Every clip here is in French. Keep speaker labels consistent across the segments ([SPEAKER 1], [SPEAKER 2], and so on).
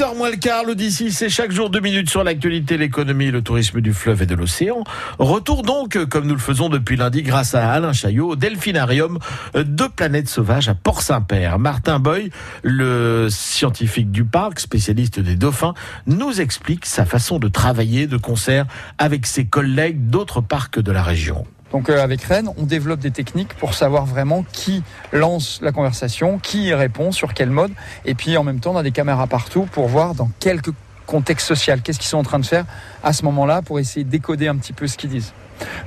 [SPEAKER 1] 8h moins le quart, l'Odyssée, c'est chaque jour deux minutes sur l'actualité, l'économie, le tourisme du fleuve et de l'océan. Retour donc, comme nous le faisons depuis lundi, grâce à Alain Chaillot, au Delphinarium de Planète Sauvage à Port-Saint-Père. Martin Boy, le scientifique du parc, spécialiste des dauphins, nous explique sa façon de travailler de concert avec ses collègues d'autres parcs de la région.
[SPEAKER 2] Donc euh, avec Rennes, on développe des techniques pour savoir vraiment qui lance la conversation, qui y répond, sur quel mode. Et puis en même temps, on a des caméras partout pour voir dans quel contexte social, qu'est-ce qu'ils sont en train de faire à ce moment-là pour essayer de décoder un petit peu ce qu'ils disent.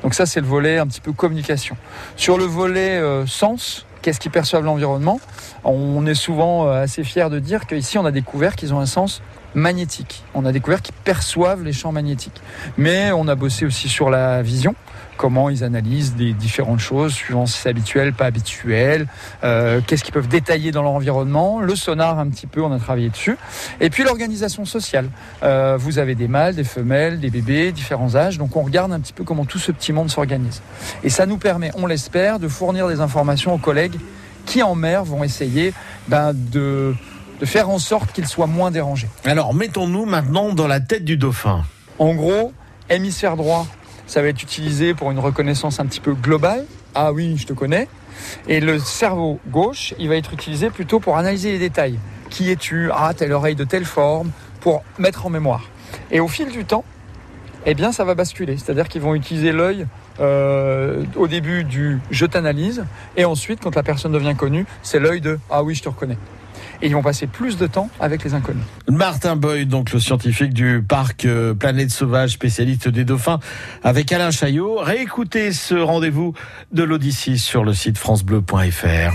[SPEAKER 2] Donc ça, c'est le volet un petit peu communication. Sur le volet euh, sens, qu'est-ce qu'ils perçoivent l'environnement On est souvent euh, assez fiers de dire qu'ici, on a découvert qu'ils ont un sens magnétique. On a découvert qu'ils perçoivent les champs magnétiques. Mais on a bossé aussi sur la vision, comment ils analysent des différentes choses, suivant si c'est habituel, pas habituel, euh, qu'est-ce qu'ils peuvent détailler dans leur environnement, le sonar un petit peu, on a travaillé dessus. Et puis l'organisation sociale. Euh, vous avez des mâles, des femelles, des bébés, différents âges, donc on regarde un petit peu comment tout ce petit monde s'organise. Et ça nous permet, on l'espère, de fournir des informations aux collègues qui en mer vont essayer ben, de de faire en sorte qu'il soit moins dérangé.
[SPEAKER 1] Alors mettons-nous maintenant dans la tête du dauphin.
[SPEAKER 2] En gros, hémisphère droit, ça va être utilisé pour une reconnaissance un petit peu globale. Ah oui, je te connais. Et le cerveau gauche, il va être utilisé plutôt pour analyser les détails. Qui es-tu? Ah, telle oreille de telle forme, pour mettre en mémoire. Et au fil du temps, eh bien, ça va basculer. C'est-à-dire qu'ils vont utiliser l'œil euh, au début du je t'analyse, et ensuite, quand la personne devient connue, c'est l'œil de ah oui, je te reconnais et ils vont passer plus de temps avec les inconnus.
[SPEAKER 1] Martin Boyd, donc le scientifique du parc euh, Planète Sauvage, spécialiste des dauphins, avec Alain Chaillot. Réécoutez ce rendez-vous de l'Odyssée sur le site francebleu.fr.